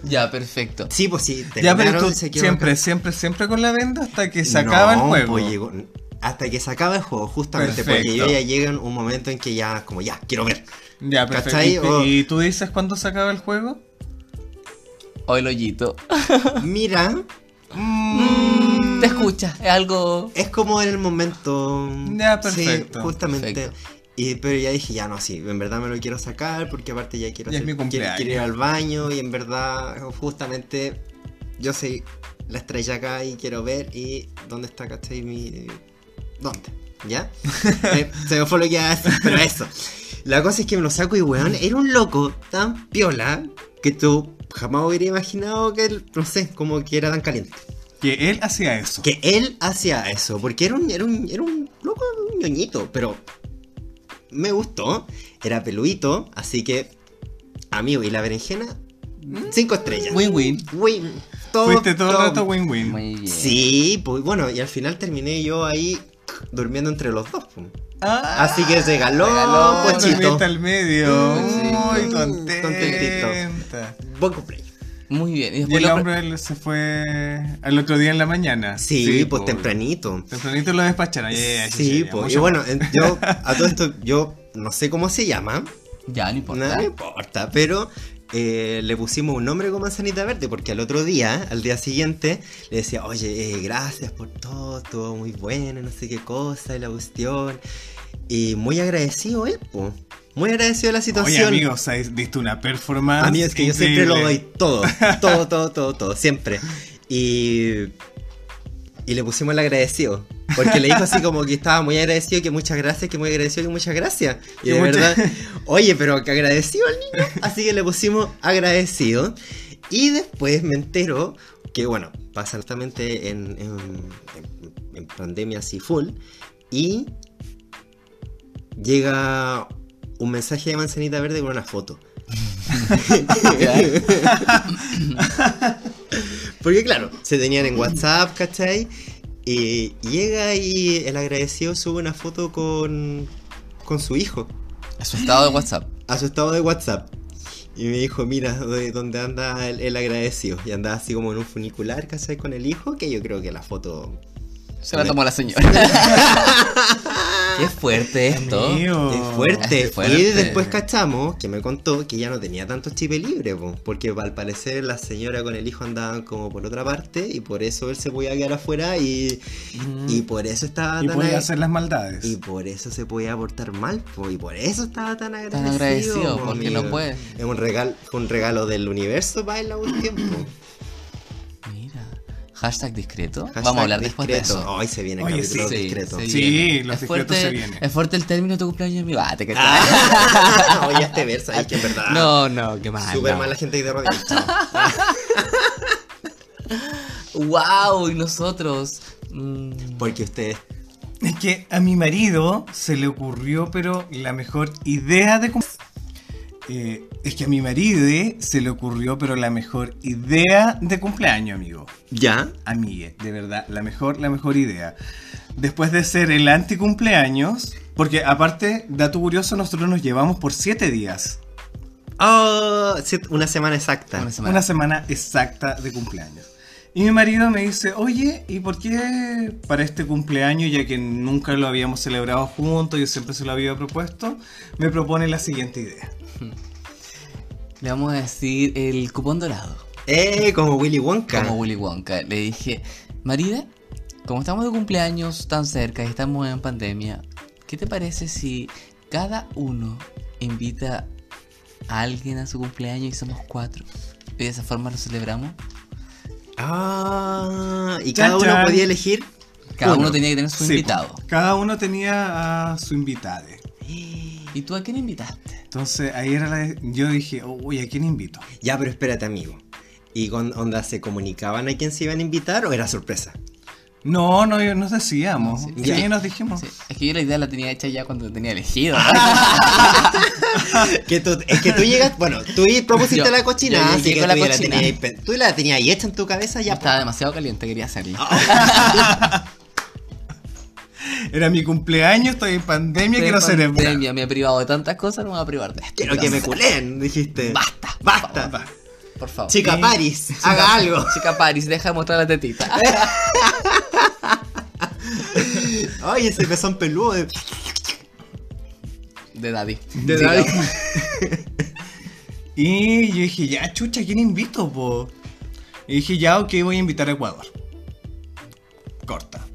Ya, perfecto. Sí, pues sí. Ya, pero terminaron, tú siempre, acá. siempre, siempre con la venda hasta que se acaba el juego. pues llegó- hasta que se acaba el juego, justamente. Perfecto. Porque yo ya llega un momento en que ya, como ya, quiero ver. Ya, perfecto. ¿Cachai? ¿Y, O- y tú dices cuándo se acaba el juego? O el hoyito. Mira, Mm, Te escucha. Es algo. es como en el momento. Ya, Sí, justamente. Perfecto. Y, pero ya dije, ya no, sí, en verdad me lo quiero sacar porque aparte ya quiero, Ya hacer- quiero, ir al baño y en verdad, justamente, yo soy la estrella acá y quiero ver y dónde está, ¿cachai? Mi... ¿Dónde? ¿Ya? *laughs* Eh, se me fue lo que iba a decir, pero eso. La cosa es que me lo saco y, weón, era un loco tan piola que tú jamás hubiera imaginado que él, no sé, como que era tan caliente. Que él hacía eso. Que él hacía eso, porque era un, era un, era un loco, un ñoñito, pero me gustó, era peludito, así que, amigo, y la berenjena, cinco estrellas. Win-win. Win, todo, Fuiste todo el todo- rato win-win. Sí, pues bueno, y al final terminé yo ahí durmiendo entre los dos. pum. Ah, Así que regaló, regaló, pochito. dormiste al medio. Sí. Muy contenta. Buen cumpleaños. Muy bien. Y Y después el lo- hombre se fue al otro día en la mañana. Sí, pues po. tempranito. Tempranito lo despacharon. Sí, pues. Y bueno, yo *laughs* a todo esto, yo no sé cómo se llama, Ya, no importa. No importa, pero eh, le pusimos un nombre con manzanita verde porque al otro día, al día siguiente, le decía, oye, eh, gracias por todo, estuvo muy bueno, no sé qué cosa, y la cuestión. Y muy agradecido él, po. Muy agradecido de la Oye, situación. amigo, o sea, diste una performance. A mí es que yo siempre lo doy todo, todo, todo, todo, todo, siempre. Y, y le pusimos el agradecido. Porque le dijo así como que estaba muy agradecido, que muchas gracias, que muy agradecido, que muchas gracias. Y de mucha- verdad, *laughs* oye, pero que agradecido al niño. Así que le pusimos agradecido. Y después me entero que, bueno, pasa altamente en, en, en- en pandemia así full. Y llega un mensaje de manzanita verde con una foto. *laughs* Porque claro, se tenían en WhatsApp, ¿cachai? Y llega y el agradecido sube una foto con, con su hijo A su estado de WhatsApp. a su estado de WhatsApp. Y me dijo, mira, de dónde anda el, el agradecido. Y andaba así como en un funicular, ¿cachai? Con el hijo, que yo creo que la foto... Se la tomó la señora. Qué fuerte esto. Amigo. Es fuerte. Es fuerte. Y después cachamos que me contó que ya no tenía tanto chip libre, po, porque al parecer la señora con el hijo andaban como por otra parte y por eso él se podía quedar afuera y, y por eso estaba Y tan podía ag- hacer las maldades. y por eso se podía portar mal, po, y por eso estaba tan agradecido. Tan agradecido, po, porque amigo. no puede. Es un regalo, un regalo del universo para él a un tiempo. Hashtag discreto. Hashtag Vamos a hablar después de discreto. eso. Hoy se viene el Oye, capítulo sí. discreto. se Sí, viene. los es discretos fuerte, se vienen. Es fuerte el término de tu cumpleaños, mi bate. que Ah, *laughs* Oye, este verso ahí que en verdad. No, no, qué mal. Súper no. mala gente de rodillas. *laughs* Wow, y nosotros. mm, Porque ustedes Es que a mi marido se le ocurrió, pero la mejor idea de... cum- Eh, es que a mi marido se le ocurrió, pero la mejor idea de cumpleaños, amigo. ¿Ya? A mí, eh, de verdad, la mejor, la mejor idea. Después de ser el anticumpleaños, porque aparte, dato curioso, nosotros nos llevamos por siete días. Oh, una semana exacta. una semana. Una semana exacta de cumpleaños. Y mi marido me dice, oye, ¿y por qué para este cumpleaños, ya que nunca lo habíamos celebrado juntos, yo siempre se lo había propuesto, me propone la siguiente idea? *laughs* Le vamos a decir el cupón dorado. Eh, como Willy Wonka. Como Willy Wonka. Le dije, Marida, como estamos de cumpleaños tan cerca y estamos en pandemia, ¿qué te parece si cada uno invita a alguien a su cumpleaños y somos cuatro. Y de esa forma lo celebramos. Ah, y Chan, cada uno podía elegir. Cada Uno. uno tenía que tener su Sí, invitado. Cada uno tenía a su invitade. *gasps* *gasps* ¿Y tú a quién invitaste? Entonces ahí era la. Yo dije, uy, ¿a quién invito? Ya, pero espérate, amigo. ¿Y con onda se comunicaban a quién se iban a invitar o era sorpresa? No, no, nos decíamos. Sí. Sí, Ya. nos dijimos. Sí, es que yo la idea la tenía hecha ya cuando tenía elegido. *laughs* Que tú, es que tú llegas, bueno, tú y propusiste Yo- la cochinada, yo así llegué que con tú, la ya la tenías, tú la tenías ahí hecha en tu cabeza ya. Estaba demasiado caliente, quería hacerlo. *laughs* Era mi cumpleaños, estoy en pandemia, quiero celebrar. Pandemia, me he privado de tantas cosas, no me voy a privar de esto. Quiero que me culen, dijiste. Basta, Basta. Por favor. Chica Sí. Paris, haga algo. Chica Paris, deja de mostrar la tetita. *laughs* Ay, ese pezón peludo de, De Daddy. de. Daddy. *laughs* Y yo dije, ya, chucha, ¿quién invito, po? Y dije, ya, ok, voy a invitar a Ecuador. Corta.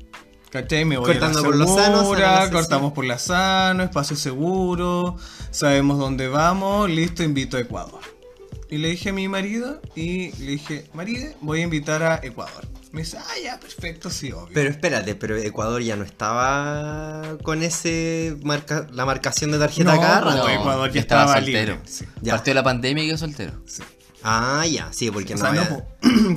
¿Cachai? Me voy Cortando a la por lo sano, segura, sí, cortamos por la sano, espacio seguro, sabemos dónde vamos, listo, invito a Ecuador. Y le dije a mi marido, y le dije, marido, voy a invitar a Ecuador. Me dice, ah, ya, perfecto, sí, obvio. Pero espérate, pero Ecuador ya no estaba con ese marca, la marcación de tarjeta No, cada rato. No, Ecuador ya estaba estaba soltero. libre, sí. Ya. Partió la pandemia y quedó soltero. Sí. Ah, ya, sí, porque O no sea, había- po,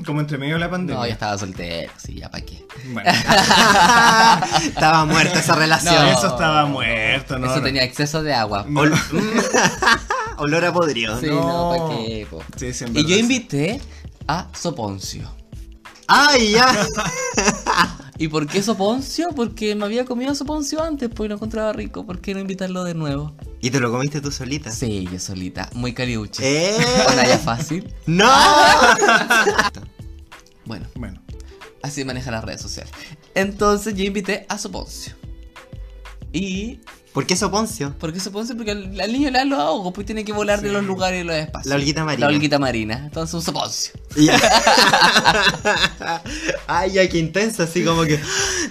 como entre medio de la pandemia. No, ya estaba soltero, sí, ya para qué. Bueno, *laughs* Estaba muerta esa relación. No, eso estaba muerto, ¿no? Eso tenía exceso de agua. Ol- *laughs* Olor a podrido. Sí, No. no, ¿para qué? po? Sí, sí, y yo invité a Soponcio. ¡Ay, ya! *laughs* ¿Y por qué Soponcio? Porque me había comido Soponcio antes, pues lo encontraba rico. ¿Por qué no invitarlo de nuevo? ¿Y te lo comiste tú solita? Sí, yo solita, muy cariuche. ¡Eh! *laughs* Una ya fácil. ¡No! *laughs* Bueno, Bueno, así maneja las redes sociales. Entonces yo invité a Soponcio. Y. ¿Por qué Soponcio? ¿Por qué Soponcio? Porque al, al niño le da los ahogos, pues tiene que volar de los lugares y los espacios. La olguita marina. La olguita marina. Entonces un Soponcio. Ya. *laughs* Ay, ya, qué intensa, así como que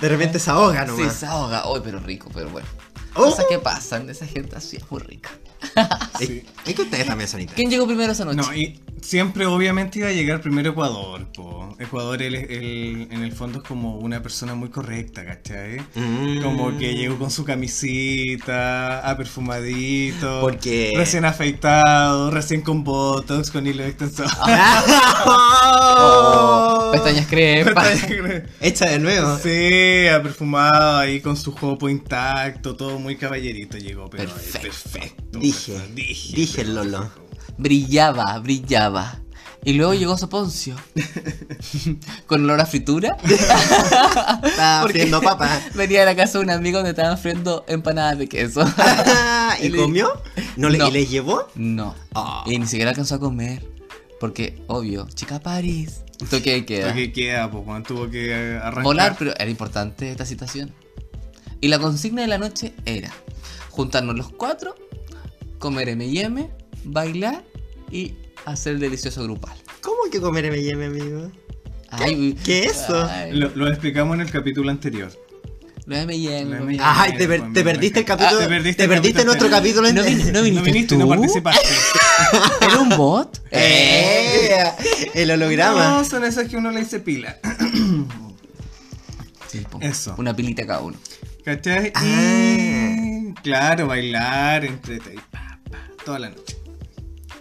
de repente se ahoga Sí, nomás. se ahoga. Hoy, pero rico, pero bueno. Oh. Cosas que pasan, esa gente así es muy rica. *laughs* Sí. es que ustedes también son intensos. ¿Quién llegó primero esa noche? no, y siempre obviamente iba a llegar primero Ecuador, po. Ecuador el- el- en el fondo es como una persona muy correcta, ¿cachai? Mm. Como que llegó con su camisita, aperfumadito, Porque- recién afeitado, recién con botox, con hilo extensor. *laughs* Oh, pestañas crepas. Hecha de nuevo. Sí, aperfumado ahí con su jopo intacto, todo muy caballerito llegó, pero Perfecto. perfecto. Dije, perfecto, dije, dije el Lolo. Brillaba, brillaba. Y luego llegó Soponcio. *laughs* Con olor a fritura. *laughs* Estaba *laughs* Porque friendo papa. Venía a la casa de un amigo donde estaban friendo empanadas de queso. ¿Y comió? ¿No le, No. ¿Y les llevó? No. Ah. Y ni siquiera alcanzó a comer. Porque, obvio, chica París. Toque de queda. Lo que queda, pues, cuando tuvo que arrancar. Volar, pero era importante esta situación. Y la consigna de la noche era juntarnos los cuatro, comer M&M, bailar y hacer el delicioso grupal. ¿Cómo que comer M&M, amigo? Ay, ¿Qué es eso? Lo, lo explicamos en el capítulo anterior. los M&M. M&M. Ay, te, per- te perdiste el capítulo. Ah, te te perdiste perdiste, el capítulo nuestro capítulo ¿No, entero. vin- no No viniste viniste, tú? no participaste. *laughs* ¿Era un bot? *laughs* ¡Eh! El holograma. No, son esas que uno le dice pila. *clears throat* Sí. Eso. Una pilita cada uno. ¿Cachai? Ah. Y claro, bailar, entrete y pa, pa, toda la noche.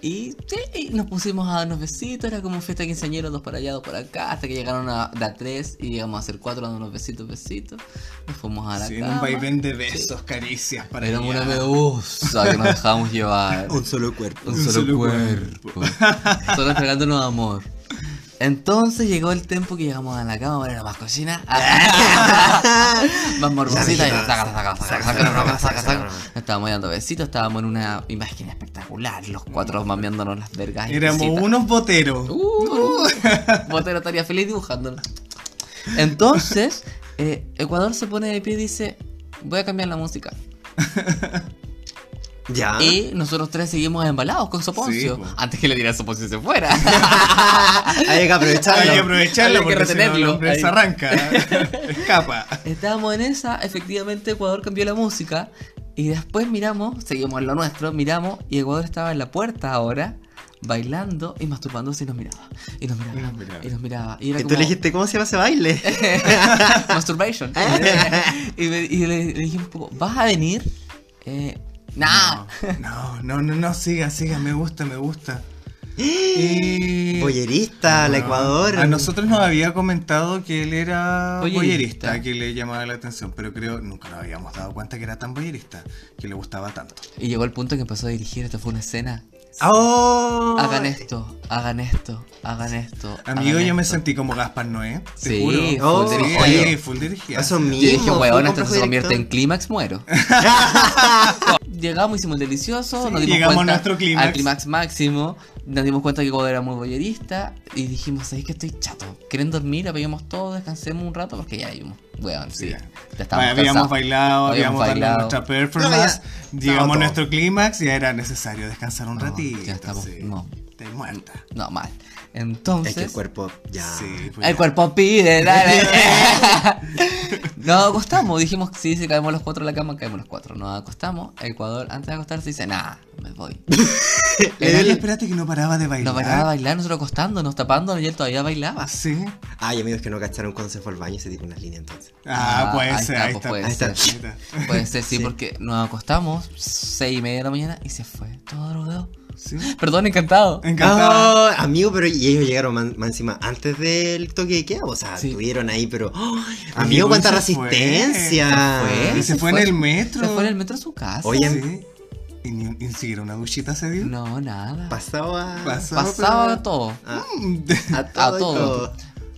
Y sí, y nos pusimos a darnos besitos, era como fiesta quinceañero, dos para allá, dos para acá, hasta que llegaron a, a tres y llegamos a hacer cuatro dándonos besitos, besitos. Nos fuimos a la Sí, cama. un vaivén de besos, caricias para Éramos allá. una medusa que nos dejábamos llevar. *laughs* Un solo cuerpo. Un Un solo, solo cuerpo. Solo entregándonos amor. Entonces llegó el tiempo que llegamos a la cama, bueno, más cocina. *laughs* *laughs* más morbosita y saca, saca, saca, saca, saca, saca, Estábamos dando besitos, estábamos en una imagen espectacular, los cuatro mm. mameándonos las vergas. Éramos unos boteros. Uh, uh, botero estaría feliz dibujándonos. Entonces, eh, Ecuador se pone de pie y dice, voy a cambiar la música. *laughs* Ya. Y nosotros tres seguimos embalados con Soponcio. Sí, antes que le diera Soponcio y se fuera. *laughs* Hay que aprovecharlo. Hay que aprovecharlo Había que porque si no el retenerlo. se arranca, *laughs* escapa. Estábamos en esa, efectivamente Ecuador cambió la música Y después miramos, seguimos en lo nuestro, miramos y Ecuador estaba en la puerta ahora, bailando y masturbándose y nos miraba. Y nos miraba. Y nos miraba. Y nos miraba. Y era Y tú como- le dijiste, ¿cómo se llama ese baile? *laughs* Masturbation. y me- y le, le dije un poco, ¿vas a venir? Eh, nah. No, no, no, no, siga, siga, me gusta, me gusta. *gasps* Y... Boyerista, la Bueno, Ecuador. A nosotros nos había comentado que él era Boyerista. boyerista, que le llamaba la atención, pero creo nunca nos habíamos dado cuenta que era tan boyerista, que le gustaba tanto. Y llegó el punto que empezó a dirigir, esto fue una escena. ¡Oh! Hagan esto, hagan esto, hagan esto. Amigo, hagan yo me esto. sentí como Gaspar Noé, te Sí, juro. full Oh, dirigido. oye, full dirigido. Eso Yo mismo. dije, weón, esto se convierte en clímax, muero. *laughs* Llegamos, hicimos el delicioso, Sí, nos dimos llegamos a nuestro clímax. al clímax máximo, nos dimos cuenta que Ecuador era muy boyerista y dijimos, ¿sabéis que estoy chato? ¿Quieren dormir? Apaguemos todo, descansemos un rato porque ya vimos, weón, sí, Sí. ya Bueno, estábamos habíamos bailado, habíamos dado bailado. nuestra performance, No, ya, llegamos a nuestro clímax y ya era necesario descansar un No, ratito. ya estamos- sí. no. Estoy muerta. No, mal. Entonces... Es que el cuerpo ya. Sí, pues El ya. cuerpo pide, dale. *laughs* *laughs* Nos acostamos, dijimos que sí, si caemos los cuatro en la cama, caemos los cuatro. Nos acostamos, Ecuador, antes de acostarse, dice, nah, me voy. *laughs* Era el espérate que no paraba de bailar. Nos bailaba a bailar, nosotros acostándonos, tapándonos y él todavía bailaba. Sí. Ay, amigos que no cacharon cuando se fue al baño y se tiró una línea entonces. Ah, puede ahí ser, está, ahí pues está. puede Ahí está. ser. Puede ser, sí, *laughs* Sí. porque nos acostamos, seis y media de la mañana, y se fue, todo drogado. Sí. Perdón, encantado. Encantado. Ah, amigo, pero y ellos llegaron más, más encima antes del toque de queda, o sea, Sí. estuvieron ahí, pero amigo, cuánta se fue. resistencia. Se fue, Y se fue en el metro. Se fue en el metro a su casa. Oye, Sí. ¿Y ni, ni siquiera una duchita se dio? No, nada. Pasaba pero- todo. a, *laughs* a todo. A y todo.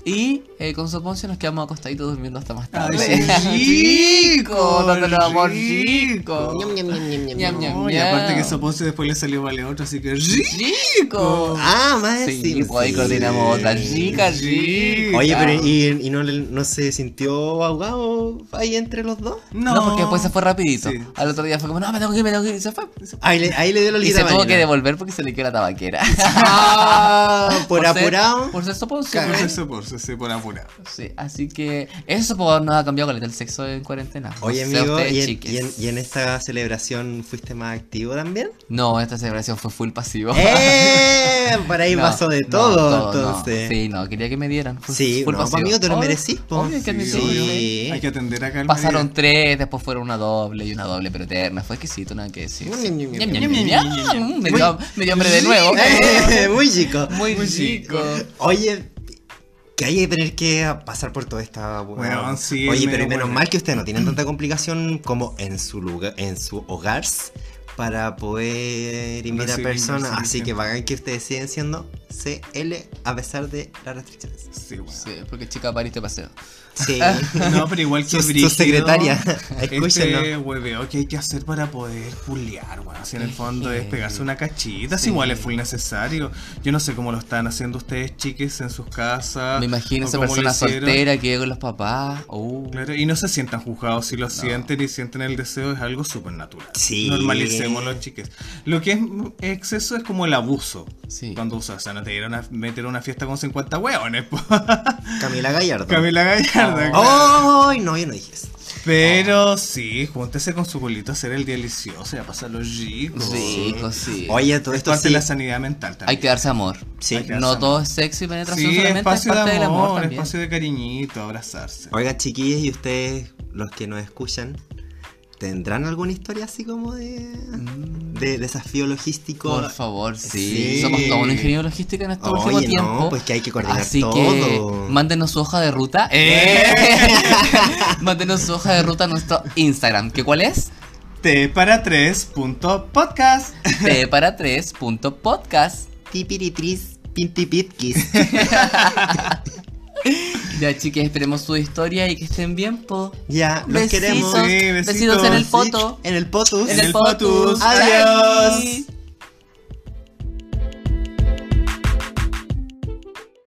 Y eh, con Soponcio nos quedamos acostaditos durmiendo hasta más tarde. Ay, *laughs* rico, dándole amor rico. No, y aparte que Soponcio después le salió vale otro, así que Rico. Ah, más Sí, encima, pues ahí sí. coordinamos otra chica, Sí. rica. Oye, pero ¿y, y no, le- no se sintió ahogado ahí entre los dos? No, porque después se fue rapidito. Sí. Al otro día fue como, no, me tengo que ir, me tengo que ir. Y se fue. Ahí le, ahí le dio la Y se tuvo que devolver porque se le quedó la tabaquera. Ah, *laughs* por, ser- apurado. Por ser Soponcio. Por ¿no? eso, por eso, sí, por apurado. Sí, así que eso pues, no ha cambiado con el sexo en cuarentena. No Oye, sé amigo, ustedes, ¿y en, y en- y en esta celebración fuiste más activo también? No, esta celebración fue full pasivo. ¡Eh! *laughs* Por ahí No, pasó de no, todo, no. entonces. Sí, no, quería que me dieran. Sí, full no, pasivo. pa' amigo, te lo merecís, po. obvio que Sí. Sí. Hay que atender acá al Pasaron tres, después fueron una doble y una doble pero eterna. Fue exquisito, nada que decir. Me dio- me dio hambre de nuevo. *laughs* Muy chico. Muy chico. Oye, que hay que tener que pasar por toda esta Bueno, sí, Oye, pero menos bueno. mal que ustedes no tienen tanta complicación como en su lugar, en su hogar para poder invitar personas. Así que vagan que ustedes siguen siendo CL a pesar de las restricciones. Sí, bueno. Sí, porque chica pariste paseo. Sí. *laughs* No, pero igual que Su- secretaria, *laughs* Este escúchenlo. hueveo que hay que hacer para poder pulear, weón. Así en el fondo es pegarse una cachita. Sí. Si igual es full necesario. Yo no sé cómo lo están haciendo ustedes, chiques, en sus casas. Me imagino esa persona soltera que llega con los papás. Uh. Claro, y no se sientan juzgados si lo sienten y sienten el deseo, es algo súper natural. Sí. Normalicémoslo, chiques. Lo que es exceso es como el abuso. Sí. Cuando usas, o sea, no te dieron a meter una fiesta con 50 hueones. *laughs* Camila Gallardo. Camila Gallardo. ¡Ay! no, yo no dije eso. Pero sí, júntese con su culito a hacer el delicioso y a pasarlo rico. Rico, sí. Oye, todo Es esto parte sí. de la sanidad mental también. Hay que darse amor. Sí. Darse No amor. todo es sexo y penetración Sí, solamente, es espacio parte de del amor amor, también. espacio de cariñito, abrazarse. Oiga, chiquillos, y ustedes, los que nos escuchan, ¿tendrán alguna historia así como de, de desafío logístico? Por favor, sí. Sí. Somos todos un ingeniero logístico en este Oye, último no, tiempo. pues que hay que coordinar Así todo. que mándenos su hoja de ruta. ¡Eh! *laughs* mándenos su hoja de ruta a nuestro Instagram. ¿Que cuál es? T para 3 punto podcast. T para 3 punto podcast. Pipiritris, pintipitkis. *laughs* *laughs* Ya, chiques, esperemos su historia y que estén bien, po. ya, los Besitos. queremos. Sí, besitos. besitos en el poto. En el potus. En el el potus. potus. Adiós. Bye.